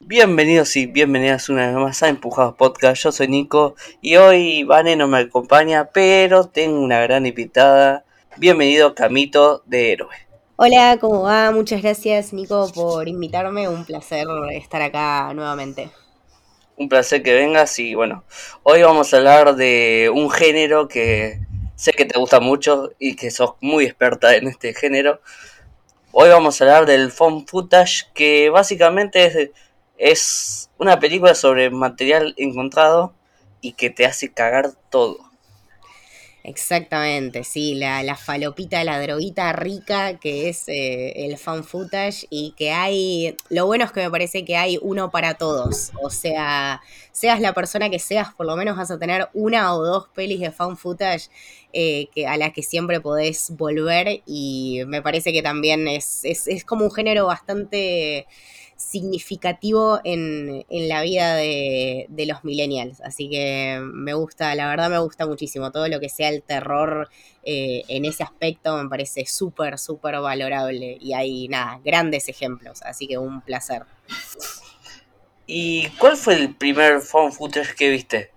Bienvenidos y bienvenidas una vez más a Empujados Podcast. Yo soy Nico y hoy Vane no me acompaña, pero tengo una gran invitada. Bienvenido Camito de Héroe. Hola, ¿cómo va? Muchas gracias Nico por invitarme. Un placer estar acá nuevamente. Un placer que vengas y bueno, hoy vamos a hablar de un género que sé que te gusta mucho y que sos muy experta en este género. Hoy vamos a hablar del phone footage que básicamente es es una película sobre material encontrado y que te hace cagar todo. Exactamente, sí, la, la falopita, la droguita rica que es eh, el fan footage y que hay, lo bueno es que me parece que hay uno para todos, o sea, seas la persona que seas, por lo menos vas a tener una o dos pelis de fan footage eh, que, a las que siempre podés volver y me parece que también es, es, es como un género bastante significativo en, la vida de, los millennials. Así que me gusta, la verdad me gusta muchísimo. Todo lo que sea el terror eh, en ese aspecto me parece súper, súper valorable. Y hay, nada, grandes ejemplos. Así que un placer. ¿Y cuál fue el primer phone footage que viste?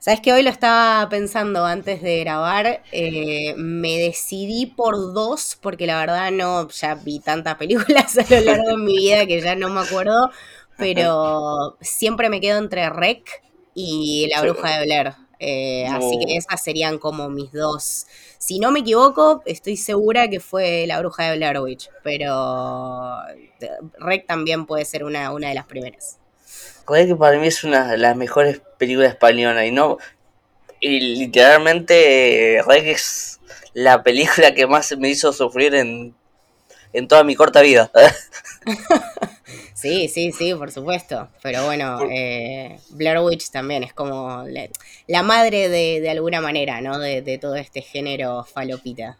Sabes que hoy lo estaba pensando antes de grabar. Eh, me decidí por dos, porque la verdad no, ya vi tantas películas a lo largo de mi vida que ya no me acuerdo. Pero siempre me quedo entre Rec y La Bruja de Blair. Eh, así que esas serían como mis dos. Si no me equivoco, estoy segura que fue La Bruja de Blair Witch. Pero Rec también puede ser una, una de las primeras que para mí es una de las mejores películas españolas y no y literalmente Rec es la película que más me hizo sufrir en, en toda mi corta vida. sí, sí, sí, por supuesto. Pero bueno, eh, Blair Witch también es como la, madre de, de, alguna manera, ¿no? De, de todo este género falopita.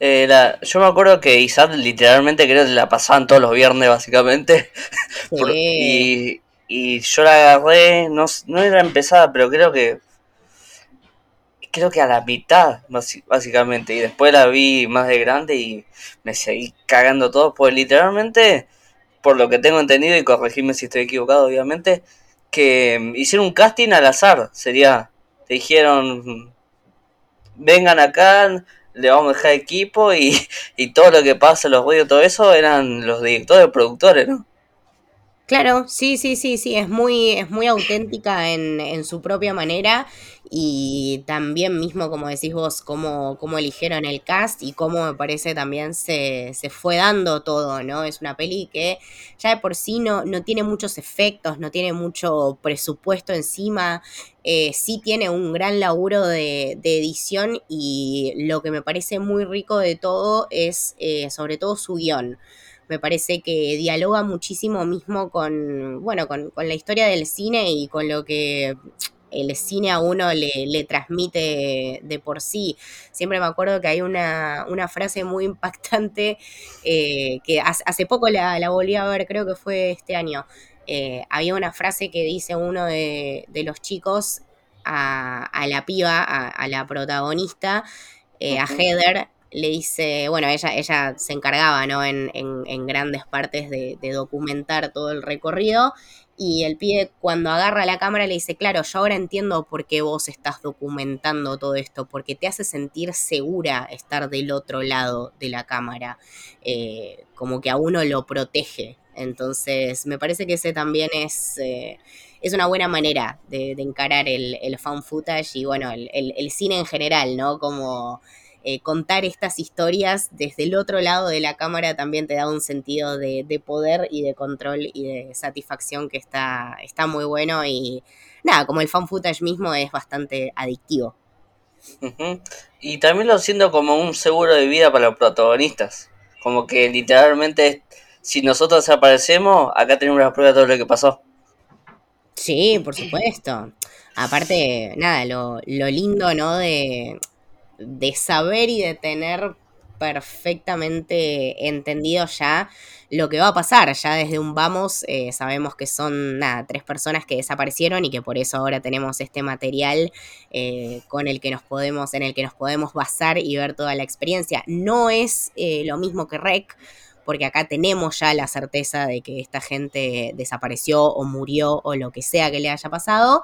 Eh, yo me acuerdo que Isaac literalmente creo que la pasaban todos los viernes básicamente. y, yo la agarré, no, no era empezada, pero creo que creo que a la mitad básicamente. Y después la vi más de grande y me seguí cagando todo. Pues literalmente, por lo que tengo entendido, y corregirme si estoy equivocado obviamente, que hicieron un casting al azar. Sería, te dijeron, vengan acá le vamos a dejar equipo y, y todo lo que pasa, los ruidos, todo eso, eran los directores, productores, ¿no? Claro, sí, sí, sí, sí, es muy, es muy auténtica en, en su propia manera y también mismo, como decís vos, cómo, cómo eligieron el cast y cómo me parece también se, se, fue dando todo, ¿no? Es una peli que ya de por sí no, no tiene muchos efectos, no tiene mucho presupuesto encima, eh, sí tiene un gran laburo de, de, edición y lo que me parece muy rico de todo es eh, sobre todo su guion me parece que dialoga muchísimo mismo con, bueno, con, la historia del cine y con lo que el cine a uno le, transmite de por sí. Siempre me acuerdo que hay una, frase muy impactante eh, que hace, poco la, volví a ver, creo que fue este año. Eh, había una frase que dice uno de, los chicos a, la piba, a, la protagonista, eh, a Heather, le dice, bueno, ella, ella se encargaba, ¿no? En, en, grandes partes de, documentar todo el recorrido. Y el pibe cuando agarra la cámara le dice, claro, yo ahora entiendo por qué vos estás documentando todo esto, porque te hace sentir segura estar del otro lado de la cámara, eh, como que a uno lo protege. Entonces, me parece que ese también es, eh, es una buena manera de, encarar el, el fan footage y bueno, el, el cine en general, ¿no? Como eh, contar estas historias desde el otro lado de la cámara también te da un sentido de, poder y de control y de satisfacción que está, está muy bueno y nada, como el fan footage mismo es bastante adictivo. Y también lo siento como un seguro de vida para los protagonistas. Como que literalmente, si nosotros aparecemos, acá tenemos la prueba de todo lo que pasó. Sí, por supuesto. Aparte, nada, lo, lo lindo, ¿no? De, de saber y de tener perfectamente entendido ya lo que va a pasar. Ya desde un vamos eh, sabemos que son nada, tres personas que desaparecieron y que por eso ahora tenemos este material eh, con el que nos podemos, en el que nos podemos basar y ver toda la experiencia. No es eh, lo mismo que Rec, porque acá tenemos ya la certeza de que esta gente desapareció o murió o lo que sea que le haya pasado.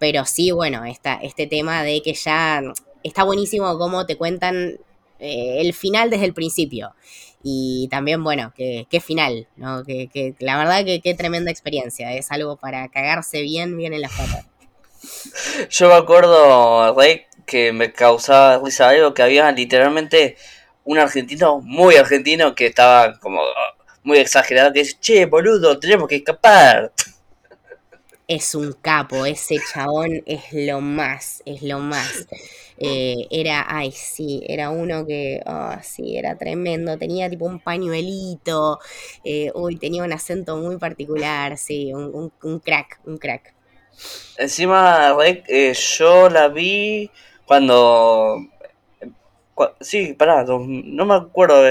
Pero sí, bueno, este tema de que ya está buenísimo cómo te cuentan el final desde el principio. Y también, bueno, qué, final, ¿no? Que, la verdad que qué tremenda experiencia. Es algo para cagarse bien, bien en las patas. Yo me acuerdo, Rey, que me causaba risa algo que había literalmente un argentino muy argentino que estaba como muy exagerado, que dice, che, boludo, tenemos que escapar. Es un capo, ese chabón es lo más, es lo más. Eh, era, ay, sí, era uno que, oh, sí, era tremendo, tenía tipo un pañuelito, eh, uy, tenía un acento muy particular, sí, un, crack, un crack. Encima, eh, yo la vi cuando... sí, pará, no me acuerdo,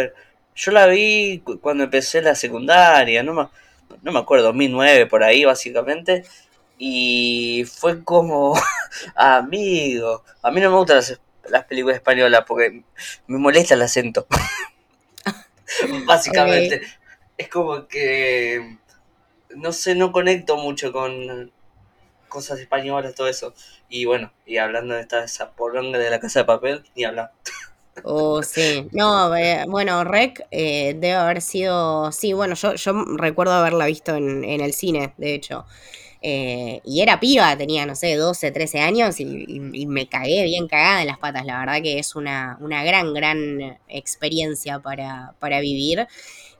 yo la vi cuando empecé la secundaria, no me, no me acuerdo, 2009 por ahí básicamente. Y fue como, amigo, a mí no me gustan las, películas españolas porque me molesta el acento. Básicamente. Es como que, no sé, no conecto mucho con cosas españolas, todo eso. Y bueno, y hablando de esta esa poronga de la casa de papel, ni hablar. Oh, sí. No, eh, bueno, Rec eh, debe haber sido. Sí, bueno, yo, yo recuerdo haberla visto en, en el cine, de hecho. Eh, y era piba, tenía, no sé, 12, 13 años y, me cagué bien cagada en las patas. La verdad que es una, una gran, gran experiencia para, para vivir.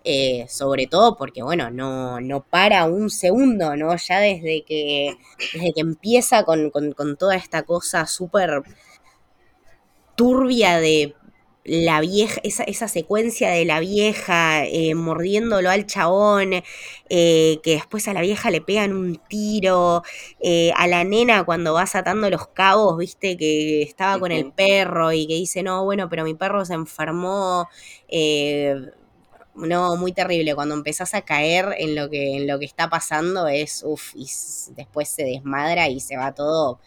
Eh, sobre todo porque, bueno, no, no para un segundo, ¿no? Ya desde que, desde que empieza con, con, con toda esta cosa súper turbia de la vieja, esa, esa, secuencia de la vieja eh, mordiéndolo al chabón, eh, que después a la vieja le pegan un tiro, eh, a la nena cuando vas atando los cabos, viste, que estaba con el perro y que dice, no, bueno, pero mi perro se enfermó. no, muy terrible. Cuando empezás a caer en lo que, en lo que está pasando es, uff, y después se desmadra y se va todo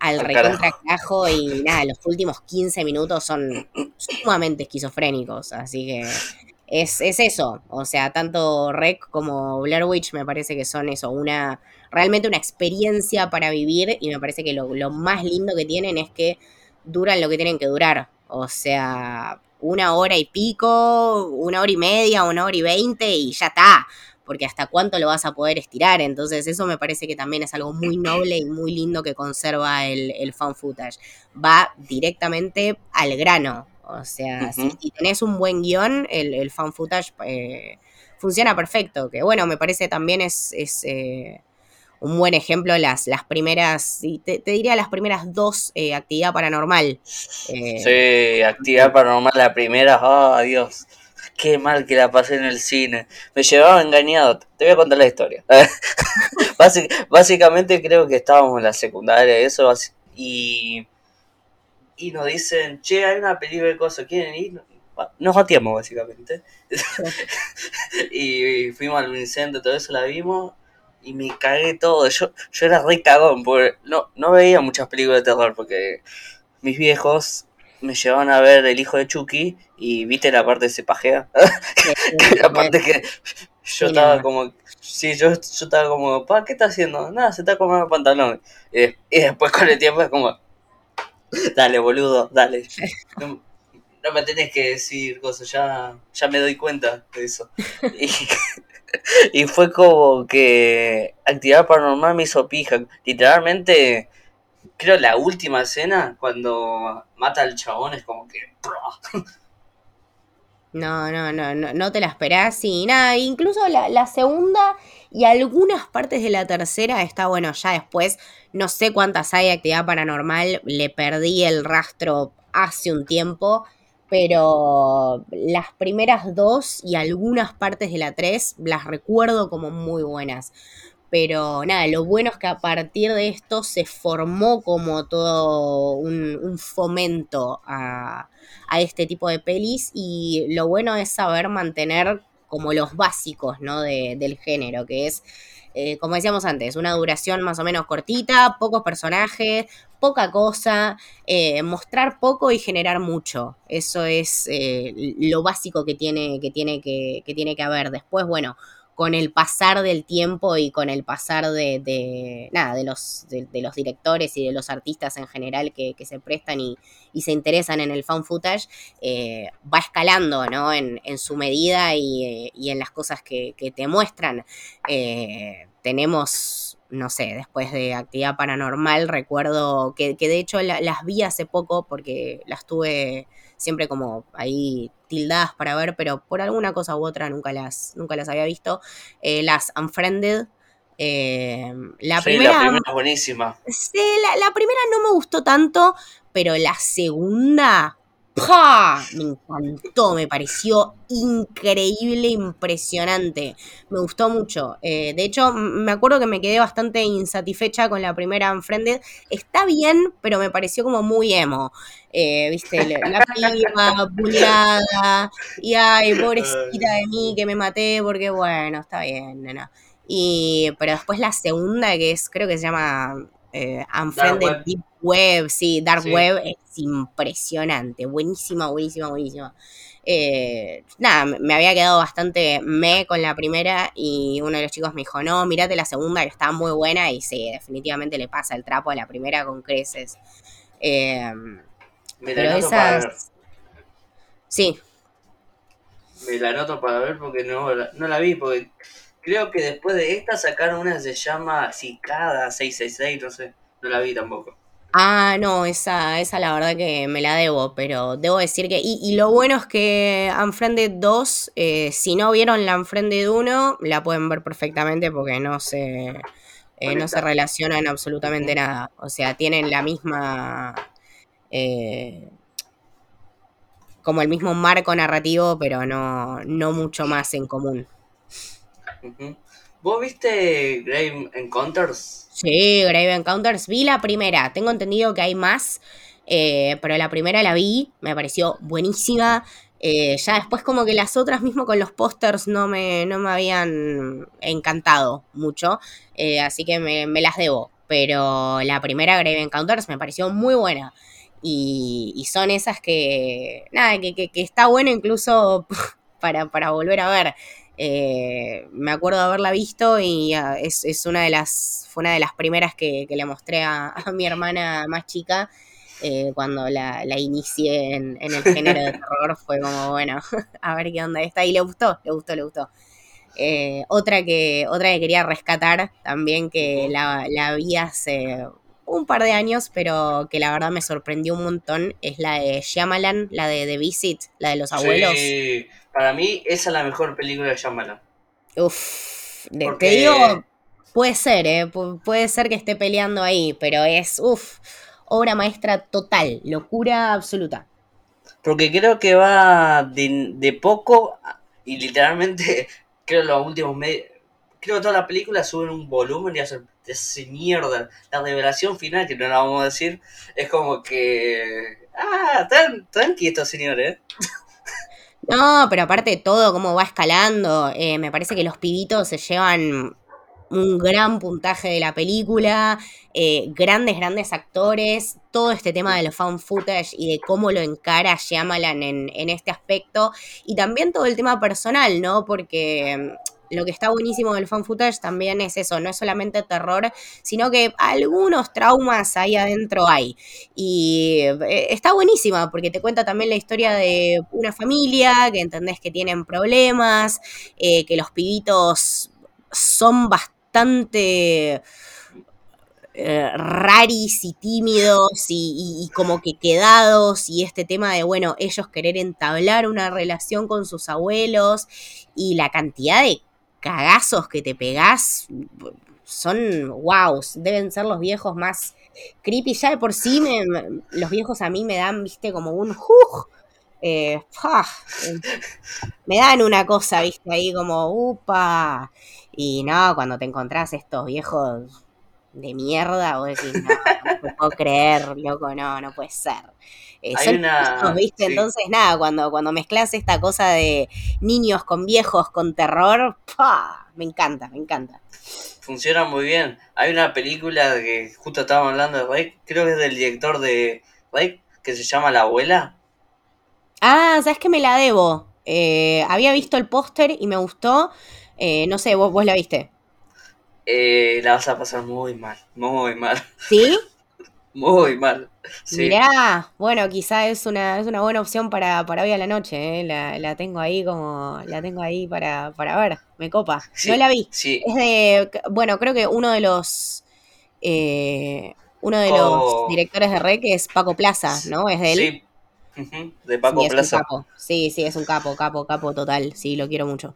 al recontra cajo y nada, los últimos 15 minutos son sumamente esquizofrénicos, así que es, eso, o sea, tanto Rec como Blair Witch me parece que son eso, una realmente una experiencia para vivir y me parece que lo, lo más lindo que tienen es que duran lo que tienen que durar, o sea, una hora y pico, una hora y media, una hora y veinte y ya está porque hasta cuánto lo vas a poder estirar. Entonces eso me parece que también es algo muy noble y muy lindo que conserva el, el fan footage. Va directamente al grano. O sea, si, tenés un buen guion, el, el fan footage eh, funciona perfecto. Que bueno, me parece también es, es eh, un buen ejemplo las, las primeras, te, te diría las primeras dos, eh, actividad paranormal. sí, actividad paranormal, la primera, oh Dios qué mal que la pasé en el cine. Me llevaba engañado. Te voy a contar la historia. básicamente creo que estábamos en la secundaria y eso. Y, y nos dicen, che, hay una película de cosas, ¿quieren ir? Nos batíamos básicamente. y fuimos al Vincente, todo eso la vimos y me cagué todo. Yo, yo era re cagón, porque no, no veía muchas películas de terror porque mis viejos me llevaban a ver El hijo de Chucky y viste la parte de se pajea. la parte que yo estaba como, sí, yo, yo estaba como, pa, ¿qué está haciendo? Nada, se está comiendo el pantalón. Y, después con el tiempo es como, dale, boludo, dale. No, me tenés que decir cosas, ya, ya me doy cuenta de eso. Y, y fue como que actividad paranormal me hizo pija. Literalmente creo la última escena, cuando mata al chabón, es como que. No, no, no, no, no te la esperás y nada. Incluso la, la, segunda y algunas partes de la tercera está bueno. Ya después, no sé cuántas hay de actividad paranormal. Le perdí el rastro hace un tiempo. Pero las primeras dos y algunas partes de la tres las recuerdo como muy buenas Pero nada, lo bueno es que a partir de esto se formó como todo un, fomento a, este tipo de pelis y lo bueno es saber mantener como los básicos ¿no? del género, que es, eh, como decíamos antes, una duración más o menos cortita, pocos personajes, poca cosa, eh, mostrar poco y generar mucho. Eso es eh, lo básico que tiene que, tiene que, que tiene que haber. Después, bueno, con el pasar del tiempo y con el pasar de, nada, de los, de, los directores y de los artistas en general que, se prestan y, se interesan en el fan footage, eh, va escalando, ¿no? En, su medida y, en las cosas que, te muestran. Eh, tenemos, no sé, después de actividad paranormal, recuerdo que, de hecho las vi hace poco porque las tuve siempre como ahí tildadas para ver, pero por alguna cosa u otra nunca las, nunca las había visto. Eh, las Unfriended. Eh, la, primera, la primera es buenísima. Sí, la, primera no me gustó tanto, pero la segunda, ¡pah! Me encantó, me pareció increíble, impresionante. Me gustó mucho. Eh, de hecho, me acuerdo que me quedé bastante insatisfecha con la primera Unfriended. Está bien, pero me pareció como muy emo. Eh, viste, la piba bulliada, y ay, pobrecita de mí que me maté, porque bueno, está bien, nena. Y, pero después la segunda, que es, creo que se llama eh, Unfriended Deep Web, sí, Dark Web, es impresionante, buenísima, buenísima, buenísima. Eh, nada, me había quedado bastante me con la primera y uno de los chicos me dijo, no, mirate la segunda que está muy buena y sí, definitivamente le pasa el trapo a la primera con creces. Eh, pero esas... Sí. Me la anoto para ver porque no, no la vi, porque creo que después de esta sacaron una que se llama Cicada 666, no sé, no la vi tampoco. Ah, no, esa, esa la verdad que me la debo, pero debo decir que. Y, lo bueno es que Unfriended 2, eh, si no vieron la Unfriended 1, la pueden ver perfectamente porque no se, eh, no se relacionan absolutamente nada. O sea, tienen la misma. Eh, como el mismo marco narrativo, pero no, no mucho más en común. ¿Vos viste Grave Encounters? Sí, Grave Encounters. Vi la primera. Tengo entendido que hay más. Eh, pero la primera la vi. Me pareció buenísima. Eh, ya después como que las otras mismo con los pósters no me, no me habían encantado mucho. Eh, así que me, las debo. Pero la primera Grave Encounters me pareció muy buena. Y, son esas que, nada, que, que, que está bueno incluso para, para volver a ver. Eh, me acuerdo de haberla visto y ah, es, una de las, fue una de las primeras que, le mostré a, mi hermana más chica. Eh, cuando la, inicié en, el género de terror, fue como, bueno, a ver qué onda está. Y le gustó, le gustó, le gustó. Eh, otra, que, otra que quería rescatar también, que la, la vi hace un par de años, pero que la verdad me sorprendió un montón, es la de Shyamalan, la de The Visit, la de los abuelos. Sí, para mí esa es la mejor película de Shyamalan. Uf, te digo, puede ser, ¿eh? puede ser que esté peleando ahí, pero es, uf, obra maestra total, locura absoluta. Porque creo que va de, poco y literalmente, creo los últimos meses, creo que toda la película sube un volumen y hace mierda. La revelación final, que no la vamos a decir, es como que. Ah, tan, tranqui estos señores. No, pero aparte de todo, cómo va escalando, eh, me parece que los pibitos se llevan un gran puntaje de la película, eh, grandes, grandes actores, todo este tema de los fan footage y de cómo lo encara Shyamalan en, en este aspecto, y también todo el tema personal, ¿no? Porque lo que está buenísimo del fan footage también es eso, no es solamente terror, sino que algunos traumas ahí adentro hay. Y eh, está buenísima porque te cuenta también la historia de una familia, que entendés que tienen problemas, eh, que los pibitos son bastante... Eh, raris y tímidos y, y, como que quedados y este tema de, bueno, ellos querer entablar una relación con sus abuelos y la cantidad de cagazos que te pegás son wow, deben ser los viejos más creepy. Ya de por sí, los viejos a mí me dan, viste, como un uh, me dan una cosa, viste, ahí como, upa. Y no, cuando te encontrás estos viejos de mierda, vos decís, no, no puedo creer, loco, no, no puede ser. Eh, son una, ¿viste? Entonces, nada, cuando, cuando mezclas esta cosa de niños con viejos con terror, me encanta, me encanta. Funciona muy bien. Hay una película que justo estábamos hablando de Rake, creo que es del director de Rake, que se llama La Abuela. Ah, sabes que me la debo. Eh, había visto el póster y me gustó. Eh, no sé, vos, vos la viste. Eh, la vas a pasar muy mal, muy mal. ¿Sí? muy mal. Mirá, bueno, quizá es una, es una buena opción para, para hoy a la noche, La, tengo ahí como, la tengo ahí para, para ver, me copa. no la vi. Sí. Es de, bueno, creo que uno de los, uno de los directores de REC es Paco Plaza, ¿no? Es de él. Sí, de Paco sí, Plaza. Sí, sí, es un capo, capo, capo total. Sí, lo quiero mucho.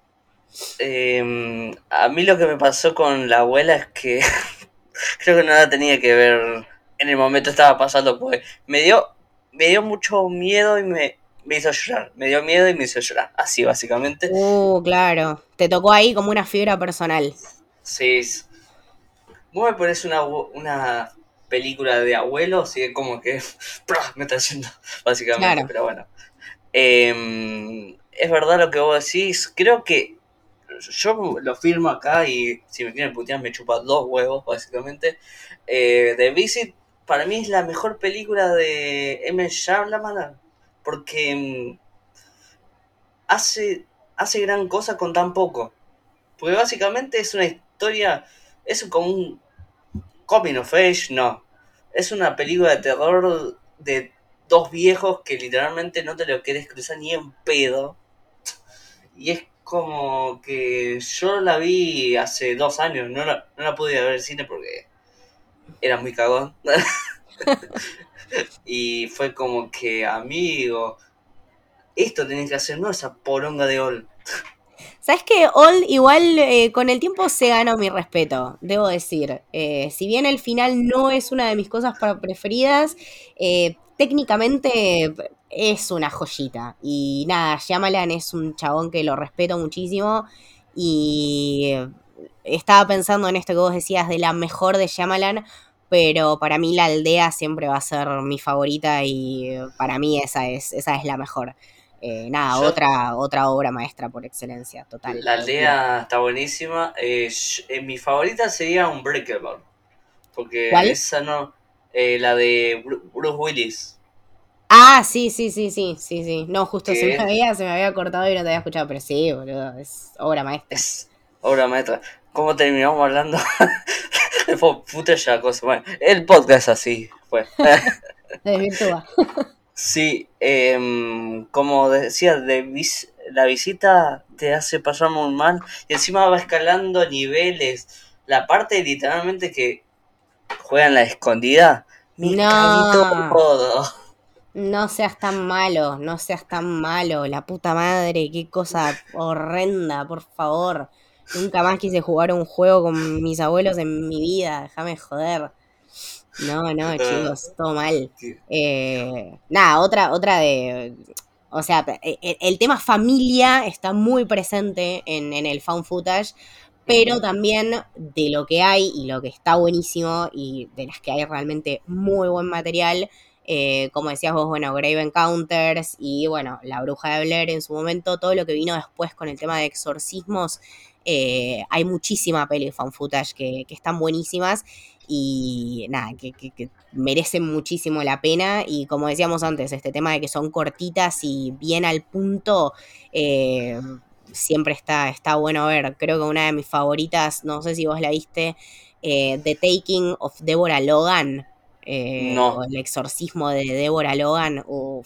Em, a mí lo que me pasó con la abuela es que creo que no la tenía que ver en el momento estaba pasando, pues me dio, me dio mucho miedo y me, me hizo llorar. Me dio miedo y me hizo llorar. Así básicamente. Uh, claro. Te tocó ahí como una fibra personal. Sí. Vos me pones una, una película de abuelos y es como que me está haciendo, básicamente, pero bueno. Em, es verdad lo que vos decís, creo que yo lo firmo acá y si me quieren putear me chupa dos huevos, básicamente. Eh, The Visit para mí es la mejor película de M. Shyamalan porque em, hace, hace gran cosa con tan poco. Porque básicamente es una historia, es como un Coming of Age, no. Es una película de terror de dos viejos que literalmente no te lo quieres cruzar ni en pedo. Y es como que yo la vi hace dos años, no la, no la pude ver en cine porque era muy cagón. y fue como que, amigo, esto tenés que hacer, no esa poronga de Ol. Sabes que Old igual eh, con el tiempo se ganó mi respeto, debo decir. Eh, si bien el final no es una de mis cosas preferidas, eh, técnicamente es una joyita. Y nada, Shyamalan es un chabón que lo respeto muchísimo. Y estaba pensando en esto que vos decías de la mejor de Shyamalan, pero para mí la aldea siempre va a ser mi favorita y para mí esa es, esa es la mejor. Eh, nada, otra, otra obra maestra por excelencia, total. La aldea está buenísima. Eh, eh, mi favorita sería Unbreakable. Porque esa no. la de Bruce Willis. Ah, sí, sí, sí, sí, sí, sí. No, justo se me, había, se me había cortado y no te había escuchado, pero sí, boludo, es obra maestra. Es obra maestra. ¿Cómo terminamos hablando? Puta ya cosa. Bueno, el podcast así fue. Desvirtúa. Sí, eh, como decía, de la visita te hace pasar muy mal y encima va escalando niveles. La parte literalmente que juegan la escondida, me no. todo. No seas tan malo, no seas tan malo, la puta madre, qué cosa horrenda, por favor. Nunca más quise jugar un juego con mis abuelos en mi vida, déjame joder. No, no, chicos, todo mal. Eh, nada, otra, otra de. O sea, e, e, el, tema familia está muy presente en, el found footage, pero también de lo que hay y lo que está buenísimo y de las que hay realmente muy buen material. Eh, como decías vos, bueno, Grave Encounters y bueno, La Bruja de Blair en su momento, todo lo que vino después con el tema de exorcismos, eh, hay muchísima peli found footage que, que están buenísimas y nada, que, merecen muchísimo la pena. Y como decíamos antes, este tema de que son cortitas y bien al punto, eh, siempre está, está bueno ver. Creo que una de mis favoritas, no sé si vos la viste, The Taking of Deborah Logan. Eh, no. el exorcismo de Deborah Logan. no.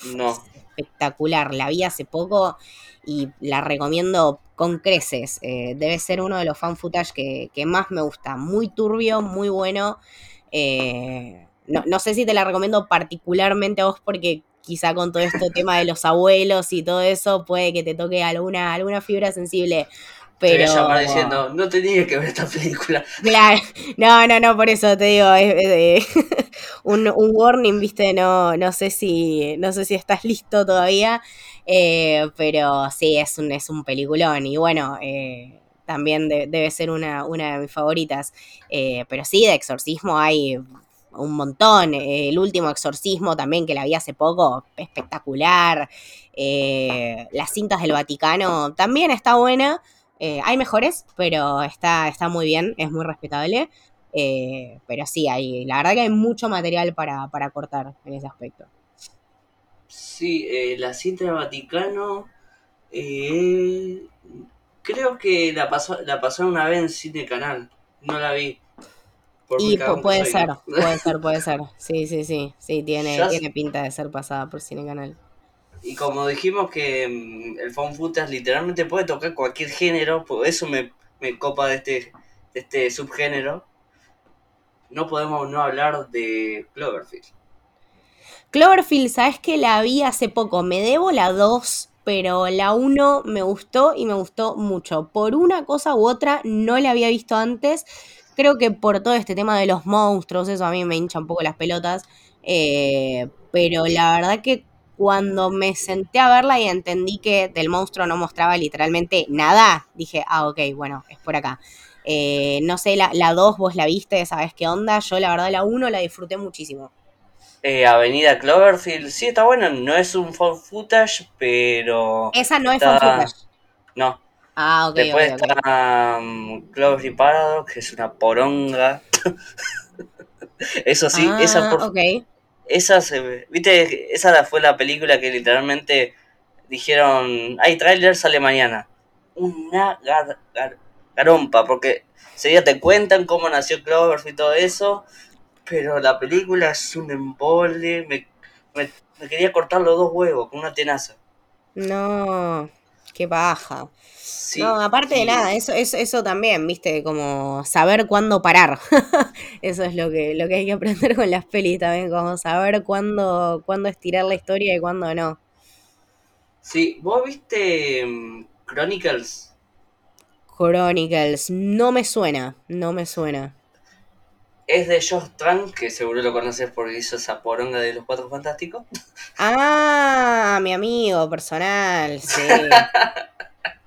espectacular. La vi hace poco y la recomiendo con creces. Eh, debe ser uno de los fan footage que, más me gusta. Muy turbio, muy bueno. Eh, no, sé si te la recomiendo particularmente a vos porque quizá con todo este tema de los abuelos y todo eso puede que te toque alguna, alguna fibra sensible. Pero... Te voy a llamar diciendo, no tenía que ver esta película. Claro, no, no, no, por eso te digo, un, un, warning, viste, no, no sé si, no sé si estás listo todavía, eh, pero sí, es un, es un peliculón. Y bueno, eh, también debe ser una, una, de mis favoritas. Eh, pero sí, de exorcismo hay un montón. el último exorcismo también que la vi hace poco, espectacular. las cintas del Vaticano también está buena. Hay mejores, pero está, está muy bien, es muy respetable. pero sí, hay, la verdad que hay mucho material para, para cortar en ese aspecto. Sí, eh, la cinta del Vaticano. Eh, creo que la pasó, la pasaron una vez en Cine Canal. No la vi. y puede ser, puede ser, puede ser. Sí, sí, sí. Sí, tiene, tiene pinta de ser pasada por Cine Canal. Y como dijimos que mm, el found footage literalmente puede tocar cualquier género, por eso me, me copa de este, este subgénero. No podemos no hablar de Cloverfield. Cloverfield, ¿sabes que la vi hace poco? Me debo la 2, pero la 1 me gustó y me gustó mucho. Por una cosa u otra, no la había visto antes. Creo que por todo este tema de los monstruos, eso a mí me hincha un poco las pelotas. Eh, pero la verdad que cuando me senté a verla y entendí que del monstruo no mostraba literalmente nada, dije, ah, ok, bueno, es por acá. Eh, no sé, la, la 2 vos la viste, ¿sabes qué onda? Yo la verdad la 1 la disfruté muchísimo. Eh, Avenida Cloverfield, sí, está bueno, no es un phone footage, pero... Esa no es phone footage. No. Ah, ok. Después está um, Cloverfield Paradox, que es una poronga. Eso sí, esa ah, por... Esa se... Viste, esa fue la película que literalmente dijeron, hay trailer, sale mañana. Una garompa, porque ya te cuentan cómo nació Cloverfield y todo eso, pero la película es un embole. Me, me, quería cortar los dos huevos con una tenaza. No, qué baja. no, aparte de nada, eso, eso, eso también, viste, como saber cuándo parar. eso es lo que, lo que hay que aprender con las pelis también, como saber cuándo, cuándo estirar la historia y cuándo no. Sí, ¿vos viste mm, Chronicles? Chronicles, no me suena, no me suena es de Josh Trank, que seguro lo conoces porque hizo esa poronga de los Cuatro Fantásticos. Ah, mi amigo personal, sí.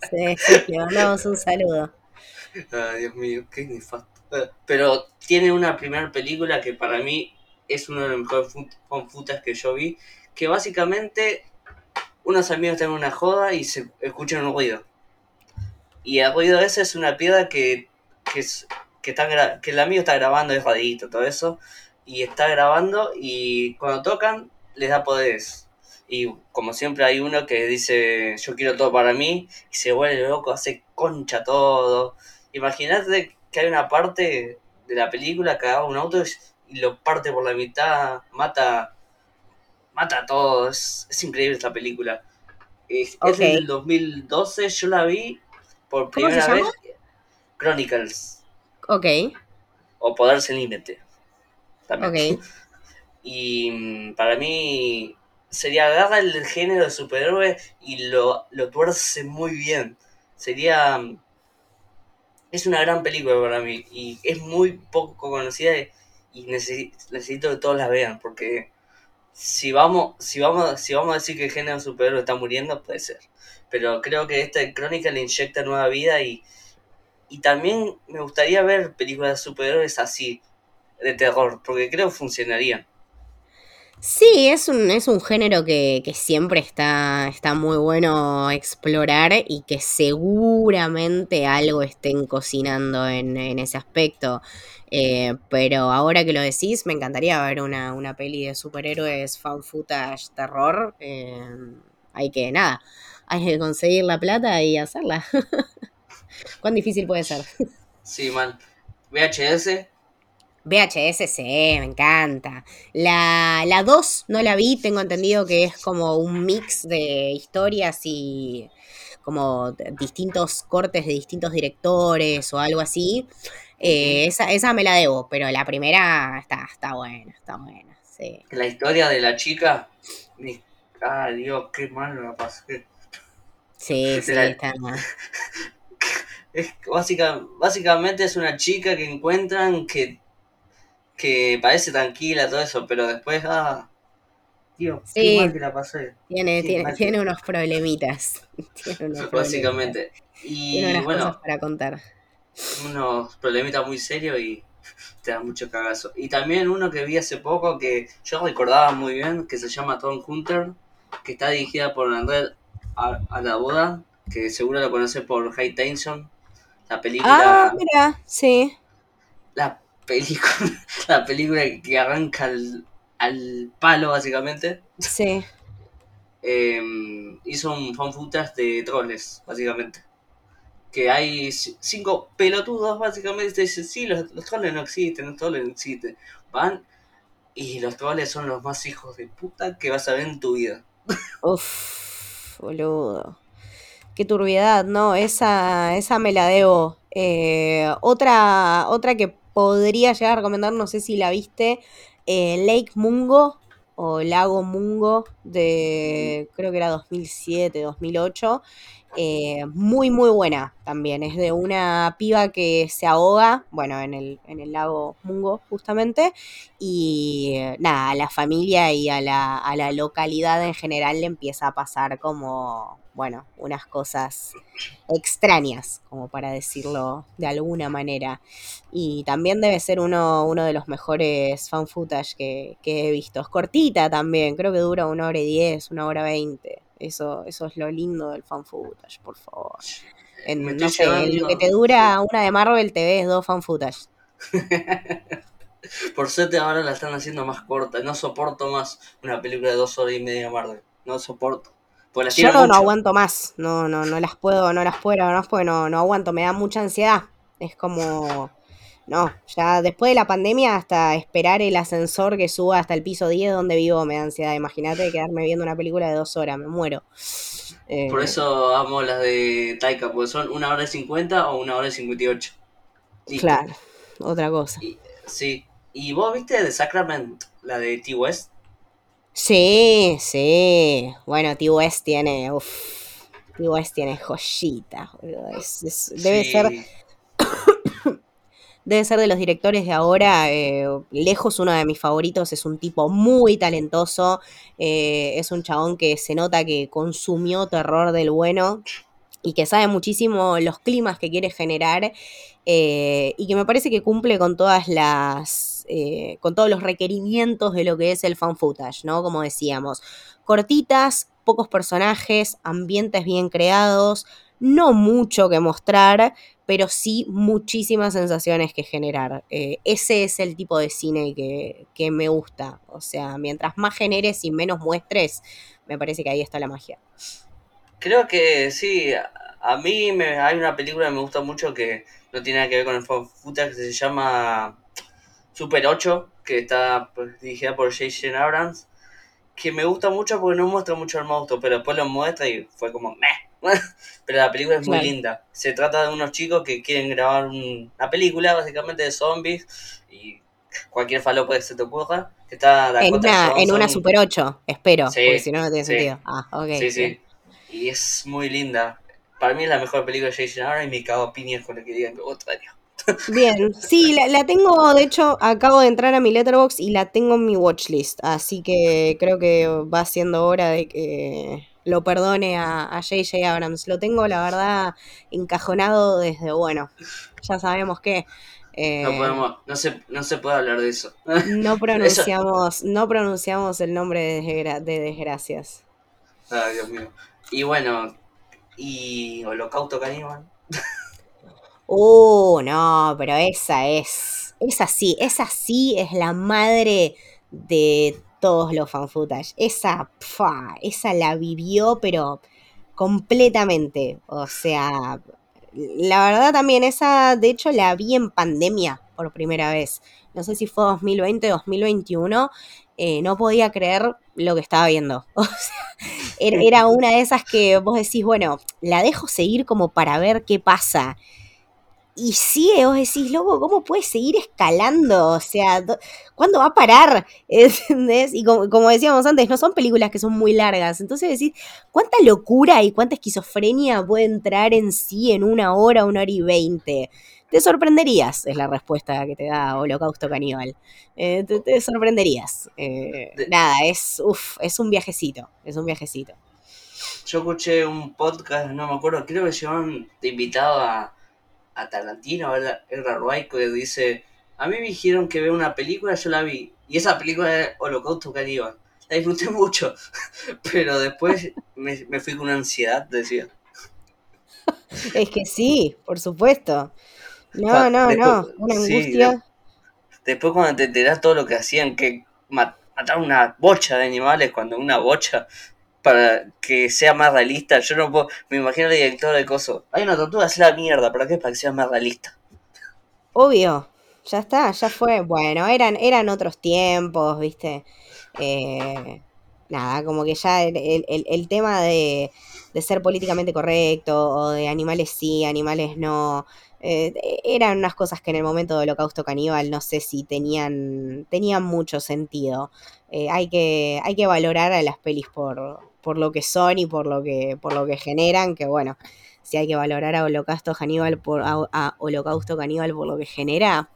sí, le mandamos un saludo. Ay, Dios mío, qué nefasto. Eh, pero tiene una primera película que para mí es uno de los mejores confutas que yo vi, que básicamente unos amigos tienen una joda y se escuchan un ruido. Y el ruido ese es una piedra que, que es que, están que el amigo está grabando, es radito, todo eso, y está grabando y cuando tocan les da poderes. Y como siempre hay uno que dice, yo quiero todo para mí, y se vuelve loco, hace concha todo. Imagínate que hay una parte de la película que agarra un auto y lo parte por la mitad, mata, mata a todos. Es, increíble esta película. Es, del 2012, yo la vi por primera vez. Chronicles. Ok. O Poder Sin Límite. También. Ok. Y mm, para mí sería agarra el género de superhéroe y lo, lo tuerce muy bien. Sería. Mm, es una gran película para mí y es muy poco conocida y necesito, que todos la vean porque si vamos, si vamos, si vamos a decir que el género de superhéroe está muriendo, puede ser. Pero creo que esta crónica le inyecta nueva vida y, y también me gustaría ver películas de superhéroes así, de terror, porque creo que funcionarían. Sí, es un, es un género que, siempre está, está muy bueno explorar y que seguramente algo estén cocinando en, ese aspecto. Eh, pero ahora que lo decís, me encantaría ver una, una peli de superhéroes, fan footage, terror. Eh, hay que, nada, hay que conseguir la plata y hacerla. ¿Cuán difícil puede ser? Sí, man. VHS. VHS, sí, me encanta. La, la 2 no la vi, tengo entendido que es como un mix de historias y como distintos cortes de distintos directores o algo así. Eh, esa, esa me la debo, pero la primera está, está buena, está buena, sí. La historia de la chica, ay Dios, qué mal la pasé. Sí, sí, está Es básicamente es una chica que encuentran que, que parece tranquila, todo eso, pero después, ah, tío, qué mal que la pasé. Tiene, tiene, tiene unos problemitas. básicamente. Y tiene unas bueno, cosas para contar. Unos problemitas muy serios y te da mucho cagazo. Y también uno que vi hace poco que yo recordaba muy bien, que se llama Tom Hunter, que está dirigida por André a, a la boda, que seguro lo conoce por High Tension, la película. Ah, mira, sí. La película, la película que arranca al, palo, básicamente. Sí. Em, hizo un fan footage de troles, básicamente. Que hay cinco pelotudos, básicamente. Dicen, sí, los, los troles no existen, los troles no existen. Van y los troles son los más hijos de puta que vas a ver en tu vida. Uf, boludo. Qué turbiedad, ¿no? Esa, esa me la debo. Eh, otra, otra que podría llegar a recomendar, no sé si la viste, eh, Lake Mungo o Lago Mungo de creo que era 2007, 2008. Eh, muy, muy buena también. Es de una piba que se ahoga, bueno, en el, en el lago Mungo justamente. Y nada, a la familia y a la, a la localidad en general le empieza a pasar como, bueno, unas cosas extrañas, como para decirlo de alguna manera. Y también debe ser uno, uno de los mejores fan footage que, que he visto. Es cortita también, creo que dura una hora y diez, una hora veinte. Eso, eso es lo lindo del fan footage, por favor. En, no sé, lo que te dura una de Marvel te ves dos fan footage. por suerte ahora la están haciendo más corta. No soporto más una película de dos horas y media de Marvel. No soporto. Yo no, aguanto más. No, no, no las puedo, no las puedo, no las puedo, no, no aguanto. Me da mucha ansiedad. Es como no, ya después de la pandemia, hasta esperar el ascensor que suba hasta el piso 10 donde vivo me da ansiedad. Imagínate quedarme viendo una película de dos horas, me muero. Por eh, eso amo las de Taika, porque son una hora y cincuenta o una hora y cincuenta y ocho. Claro, otra cosa. sí. ¿Y vos viste The Sacrament, la de T-West? Sí, sí. Bueno, T-West tiene. T-West tiene joyita. debe ser debe ser de los directores de ahora, eh, lejos uno de mis favoritos, es un tipo muy talentoso, eh, es un chabón que se nota que consumió terror del bueno y que sabe muchísimo los climas que quiere generar eh, y que me parece que cumple con todas las, con todos los requerimientos de lo que es el fan footage, ¿no? Como decíamos, cortitas, pocos personajes, ambientes bien creados, no mucho que mostrar, pero sí muchísimas sensaciones que generar. Eh, ese es el tipo de cine que, me gusta. O sea, mientras más generes y menos muestres, me parece que ahí está la magia. Creo que sí, a mí me, hay una película que me gusta mucho que no tiene nada que ver con el footage, que se llama Super 8, que está pues, dirigida por Jason Abrams, que me gusta mucho porque no muestra mucho el monstruo, pero después lo muestra y fue como, meh Pero la película es muy linda. Se trata de unos chicos que quieren grabar una película, básicamente de zombies, y cualquier falopa que se te ocurra. está en, una, en una Super 8, espero, porque si no, no tiene sentido. Ah, Sí, sí. Y es muy linda. Para mí es la mejor película de Jason Aaron y me cago opinión con lo que digan otro año. Bien, sí, la, la, tengo, de hecho, acabo de entrar a mi letterbox y la tengo en mi watchlist, así que creo que va siendo hora de que lo perdone a, JJ Abrams. Lo tengo, la verdad, encajonado desde, bueno, ya sabemos que... Eh, no, podemos, no, se, no se puede hablar de eso. No pronunciamos, no pronunciamos el nombre de, desgracias. Ay, Dios mío. Y bueno, y Holocausto Caníbal. Uh, no, pero esa es. Esa sí, esa sí es la madre de todos los fanfootage. Esa, esa la vivió, pero completamente. O sea, la verdad también, esa, de hecho, la vi en pandemia por primera vez. No sé si fue 2020 o 2021. no podía creer lo que estaba viendo. O sea, era una de esas que vos decís, bueno, la dejo seguir como para ver qué pasa. Y sí, vos decís, loco, ¿cómo puede seguir escalando? O sea, ¿cuándo va a parar? ¿Entendés? Y como, decíamos antes, no son películas que son muy largas. Entonces decís, ¿cuánta locura y cuánta esquizofrenia puede entrar en sí en una hora, una hora y veinte? Te sorprenderías, es la respuesta que te da Holocausto Caníbal. Eh, te, sorprenderías. Eh, nada, es, uf, es un viajecito, es un viajecito. Yo escuché un podcast, no me acuerdo, creo que llevaban de invitado a a Tarantino, a Edgar Wright, que dice, a mí me dijeron que veo una película, yo la vi, y esa película es Holocausto Caníbal. La disfruté mucho, pero después me, fui con una ansiedad, decía. Es que sí, por supuesto. No, no, no, una angustia. después cuando te enterás todo lo que hacían, que mataron una bocha de animales, cuando una bocha para que sea más realista. Yo no puedo, me imagino el director de coso. Hay una tortuga, hace la mierda, ¿para qué? Para que sea más realista. Obvio, ya está, ya fue. Bueno, eran, eran otros tiempos, ¿viste? Eh, nada, como que ya el, tema de, de, ser políticamente correcto o de animales sí, animales no. Eh, eran unas cosas que en el momento del holocausto caníbal no sé si tenían, tenían mucho sentido. Eh, hay, que, hay que valorar a las pelis por, por lo que son y por lo que, por lo que generan, que bueno, si hay que valorar a Holocausto Caníbal por a, Holocausto Caníbal por lo que genera,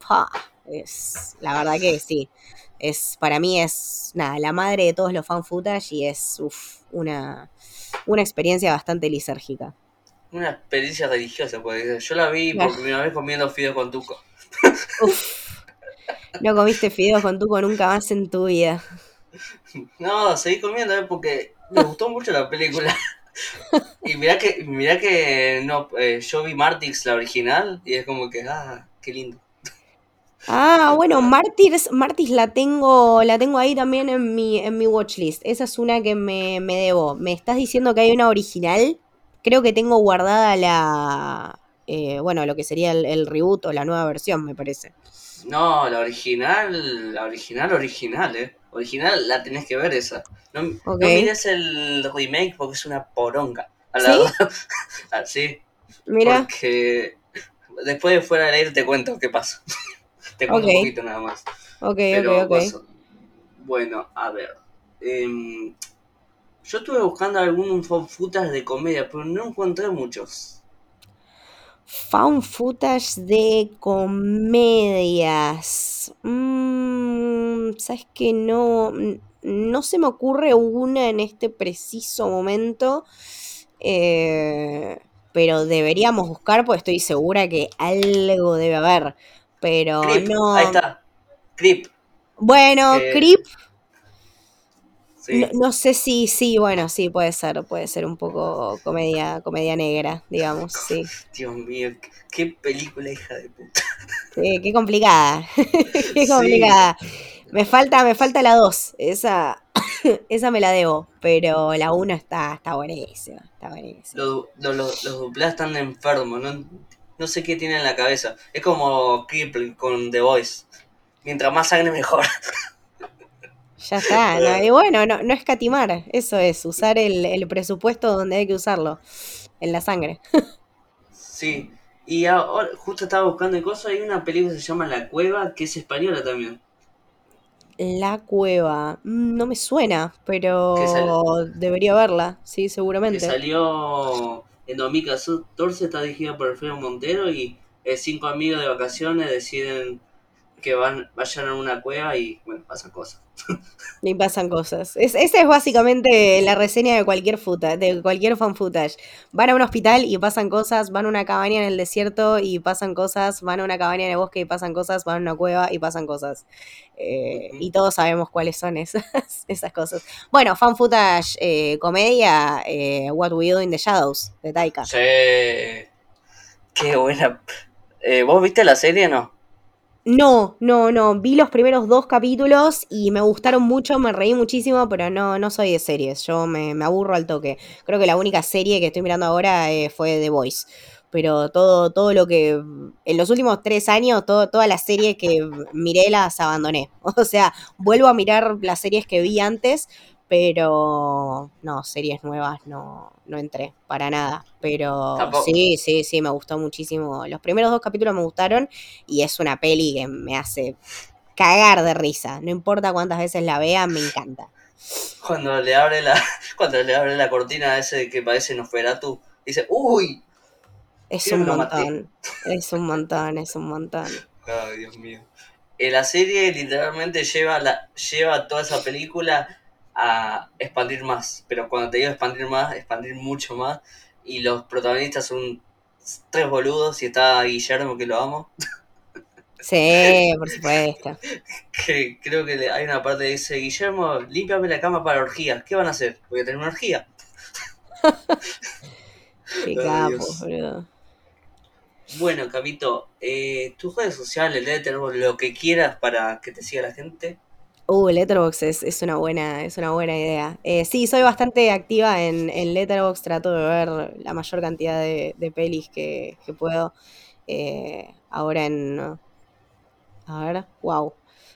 es la verdad que sí. Es, para mí es nada, la madre de todos los fan footage y es una, una experiencia bastante lisérgica. Una experiencia religiosa, porque yo la vi por primera vez comiendo fideos con tuco. No comiste fideos con tuco nunca más en tu vida. No, seguí comiendo, ¿eh? porque me gustó mucho la película. y mira que, mira que no, eh, yo vi Martix, la original, y es como que, ah, qué lindo. Ah, bueno, Martyrs, Martix la tengo, la tengo ahí también en mi, en mi watchlist. Esa es una que me, me debo. ¿Me estás diciendo que hay una original? Creo que tengo guardada la, eh, bueno, lo que sería el, el, reboot o la nueva versión, me parece. No, la original, la original, original, eh original la tenés que ver esa. No, mires el remake porque es una poronga. ¿Sí? ¿Sí? Mira. Porque después de fuera del aire te cuento qué pasa. te cuento un poquito nada más. Ok, ok, ok. Bueno, a ver. Em, yo estuve buscando algunos footage de comedia, pero no encontré muchos. Found footage de comedias. Mm, Sabes que no. No se me ocurre una en este preciso momento. Eh, pero deberíamos buscar, pues estoy segura que algo debe haber. Pero no. Ahí está. Creep. Bueno, Creep no, sé si, sí, bueno, sí, puede ser, puede ser un poco comedia, comedia negra, digamos, sí. Dios mío, qué película hija de puta. Sí, qué complicada, qué complicada. Me falta, me falta la 2, esa, esa me la debo, pero la 1 está, está buenísima, está buenísima. Los, los, los están enfermos, no, no sé qué tienen en la cabeza. Es como Cripple con The Voice. Mientras más sangre mejor. Ya está, y bueno, no, no escatimar, eso es, usar el, presupuesto donde hay que usarlo, en la sangre. sí, y ahora justo estaba buscando cosas, hay una película que se llama La Cueva, que es española también. La Cueva, mm, no me suena, pero debería verla, sí, seguramente. Que salió en 2014, está dirigida por Alfredo Montero y cinco amigos de vacaciones deciden que van, vayan a una cueva y bueno, pasan cosas. Y pasan cosas. esa es básicamente la reseña de cualquier footage, de cualquier fan footage. Van a un hospital y pasan cosas, van a una cabaña en el desierto y pasan cosas, van a una cabaña en el bosque y pasan cosas, van a una cueva y pasan cosas. Eh, y todos sabemos cuáles son esas, esas cosas. Bueno, fan footage, eh, comedia, eh, What We Do in the Shadows, de Taika. Sí. Qué buena. ¿Vos viste la serie o no? No, no, no. Vi los primeros dos capítulos y me gustaron mucho, me reí muchísimo, pero no, no soy de series. Yo me, aburro al toque. Creo que la única serie que estoy mirando ahora eh, fue The Voice. Pero todo, todo lo que. En los últimos tres años, todo, todas las series que miré las abandoné. O sea, vuelvo a mirar las series que vi antes, pero no, series nuevas no, no entré para nada. Pero sí, sí, sí, me gustó muchísimo. Los primeros dos capítulos me gustaron y es una peli que me hace cagar de risa. No importa cuántas veces la vea, me encanta. Cuando le abre la, cuando le abre la cortina a ese que parece tú dice, ¡Uy! Es un montón. Es un montón, es un montón. Ay, Dios mío. En la serie literalmente lleva la, lleva toda esa película a expandir más. Pero cuando te digo expandir más, expandir mucho más. Y los protagonistas son tres boludos y está Guillermo que lo amo. Sí, por supuesto. que creo que hay una parte que dice, Guillermo, límpiame la cama para orgías. ¿Qué van a hacer? Voy a tener una orgía. Qué capo, boludo. Bueno, Capito, eh, tus redes sociales, Letterboxd, lo que quieras para que te siga la gente. Uh, Letterboxd es, una, buena, es una buena idea. Eh, sí, soy bastante activa en, en Letterboxd, trato de ver la mayor cantidad de, pelis que, puedo. Eh, ahora en a ver, wow.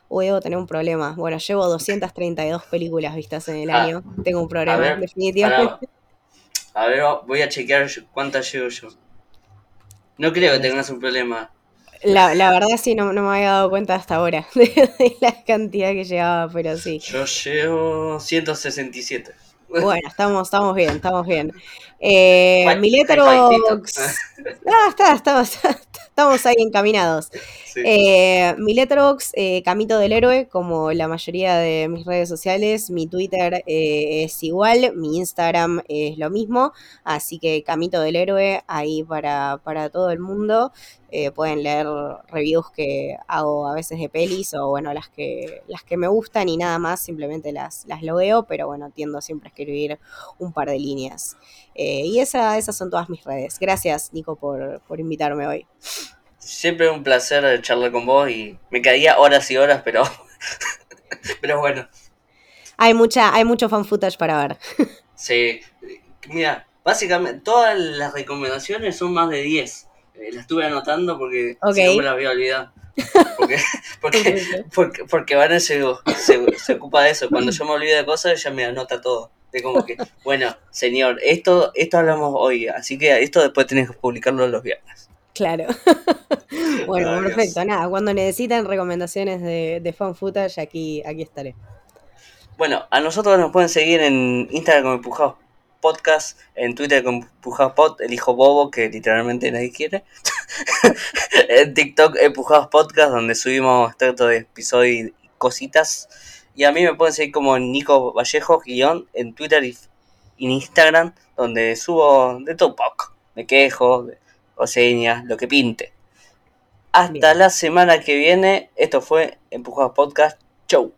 Uy, debo tener un problema. Bueno, llevo 232 películas vistas en el ah, año. Tengo un problema, definitivamente. A ver, voy a chequear cuántas llevo yo. No creo que tengas un problema. La, la verdad sí, no, no, me había dado cuenta hasta ahora de, la cantidad que llevaba, pero sí. Yo llevo 167. Bueno, estamos, estamos bien, estamos bien. Eh, mi letterbox. Ah, está, está, estamos ahí encaminados. Eh, mi letterbox, eh, Camito del Héroe, como la mayoría de mis redes sociales. Mi Twitter eh, es igual, mi Instagram es lo mismo. Así que Camito del Héroe, ahí para, para todo el mundo. Pueden leer reviews que hago a veces de pelis o bueno, las que, las que me gustan y nada más, simplemente las, las veo, pero bueno, tiendo siempre a escribir un par de líneas. y esa, esas son todas mis redes. Gracias, Nico, por, por invitarme hoy. Siempre un placer charlar con vos y me caía horas y horas, pero, pero bueno. Hay, mucha, hay mucho fan footage para ver. sí, mira, básicamente todas las recomendaciones son más de 10. Eh, las estuve anotando porque si no me las había olvidado. Porque, porque, porque, Vanessa se, se, ocupa de eso. Cuando yo me olvido de cosas, ella me anota todo. De como que, bueno, señor, esto, esto hablamos hoy, así que esto después tenés que publicarlo los viernes. Claro. bueno, perfecto. Nada, cuando necesiten recomendaciones de, de fan footage, aquí, aquí estaré. Bueno, a nosotros nos pueden seguir en Instagram como Empujados Podcast, en Twitter como Empujados Pod, el hijo bobo que literalmente nadie quiere. en TikTok Empujados Podcast, donde subimos extractos de episodios y cositas. Y a mí me pueden seguir como Nico Vallejo, guion, en Twitter y en Instagram, donde subo de todo poco. Me quejo, o señas, lo que pinte. Hasta la semana que viene. Esto fue Empujados Podcast. Chau.